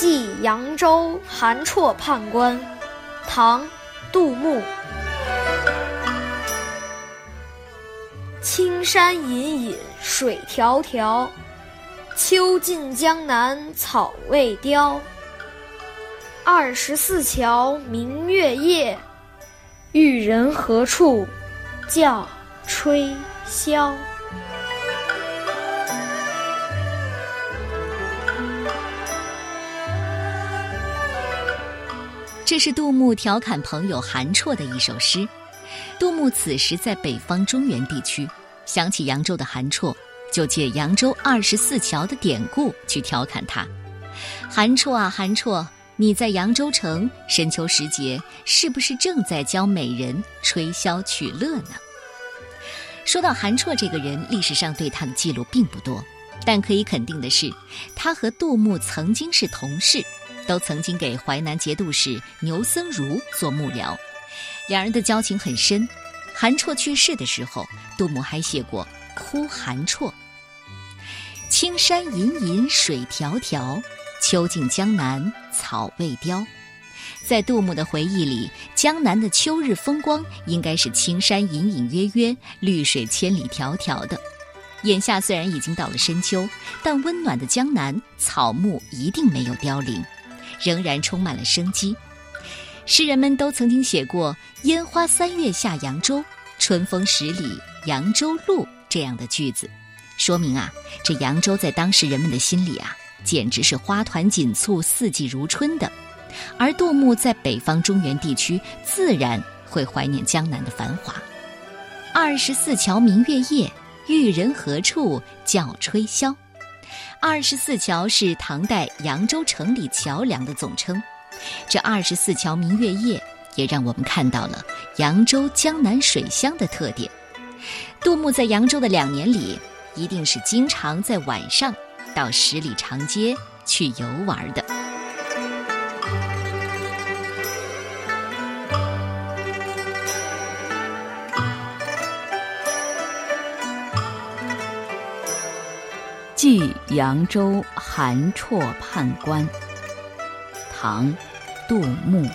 寄扬州韩绰判官，唐·杜牧。青山隐隐水迢迢，秋尽江南草未凋。二十四桥明月夜，玉人何处教吹箫？这是杜牧调侃朋友韩绰的一首诗。杜牧此时在北方中原地区，想起扬州的韩绰，就借扬州二十四桥的典故去调侃他：“韩绰啊，韩绰，你在扬州城深秋时节，是不是正在教美人吹箫取乐呢？”说到韩绰这个人，历史上对他的记录并不多，但可以肯定的是，他和杜牧曾经是同事。都曾经给淮南节度使牛僧孺做幕僚，两人的交情很深。韩绰去世的时候，杜牧还写过《哭韩绰》：“青山隐隐水迢迢，秋尽江南草未凋。”在杜牧的回忆里，江南的秋日风光应该是青山隐隐约约、绿水千里迢迢的。眼下虽然已经到了深秋，但温暖的江南草木一定没有凋零。仍然充满了生机，诗人们都曾经写过“烟花三月下扬州，春风十里扬州路”这样的句子，说明啊，这扬州在当时人们的心里啊，简直是花团锦簇、四季如春的。而杜牧在北方中原地区，自然会怀念江南的繁华。二十四桥明月夜，玉人何处教吹箫？二十四桥是唐代扬州城里桥梁的总称，这二十四桥明月夜也让我们看到了扬州江南水乡的特点。杜牧在扬州的两年里，一定是经常在晚上到十里长街去游玩的。寄扬州韩绰判官，唐，杜牧。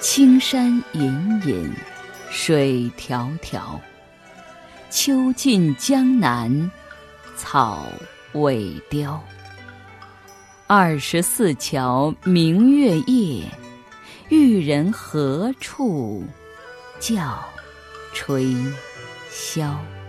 青山隐隐，水迢迢，秋尽江南草未凋。二十四桥明月夜，玉人何处教？吹箫。